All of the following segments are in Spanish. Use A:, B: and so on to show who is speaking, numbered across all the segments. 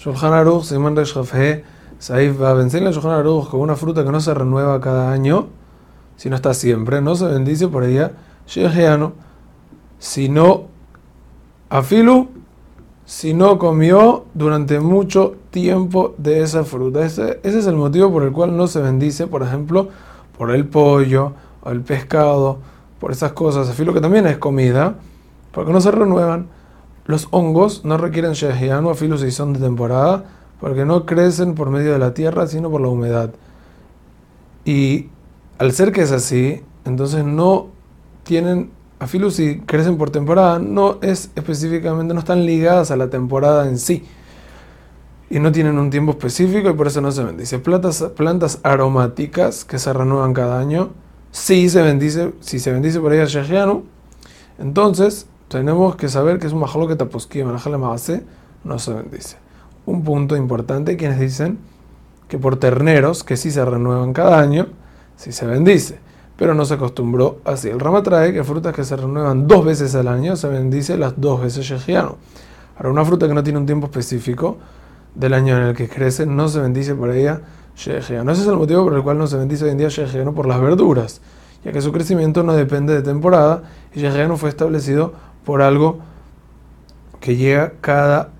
A: Shulchan Aruch, Simon Resh Saif va a vencer la Shulchan con una fruta que no se renueva cada año, si no está siempre, no se bendice por ella, Sheheano, sino Afilu, si no comió durante mucho tiempo de esa fruta. Ese, ese, es el motivo por el cual no se bendice, por ejemplo, por el pollo o el pescado, por esas cosas. Afilo que también es comida, porque no se renuevan. Los hongos no requieren shehianu, afilo si son de temporada, porque no crecen por medio de la tierra, sino por la humedad. Y al ser que es así, entonces no tienen, afilo si crecen por temporada, no es específicamente, no están ligadas a la temporada en sí. Y no tienen un tiempo específico y por eso no se bendice. Plantas, plantas aromáticas que se renuevan cada año, sí se bendice, si se bendice por ella shehianu, entonces tenemos que saber que es un majalo que hace no se bendice. Un punto importante, quienes dicen que por terneros, que sí se renuevan cada año, sí se bendice, pero no se acostumbró así. El Rama trae que frutas que se renuevan dos veces al año se bendice las dos veces shejiano. Ahora, una fruta que no tiene un tiempo específico del año en el que crece, no se bendice por ella shejiano. Ese es el motivo por el cual no se bendice hoy en día shejiano por las verduras, ya que su crecimiento no depende de temporada y shejiano fue establecido por algo que llega cada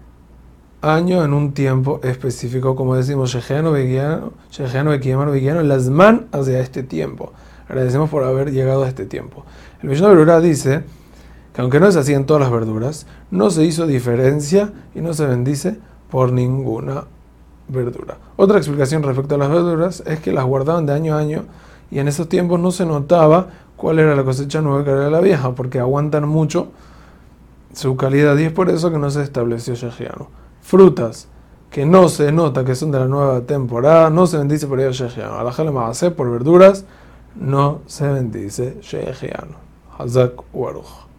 A: año en un tiempo específico, como decimos, Shejano Beguiano, Shejano Beguiano, Lasman hacia este tiempo. Agradecemos por haber llegado a este tiempo. El Mishnah Berurah dice que aunque no se así en todas las verduras, no se hizo diferencia y no se bendice por ninguna verdura. Otra explicación respecto a las verduras es que las guardaban de año a año y en esos tiempos no se notaba cuál era la cosecha nueva que era la vieja, porque aguantan mucho su calidad y es por eso que no se estableció Shejiano. Frutas que no se nota que son de la nueva temporada, no se bendice por ello Shejiano. Alajale por verduras, no se bendice Shejiano. Hazak Waruch.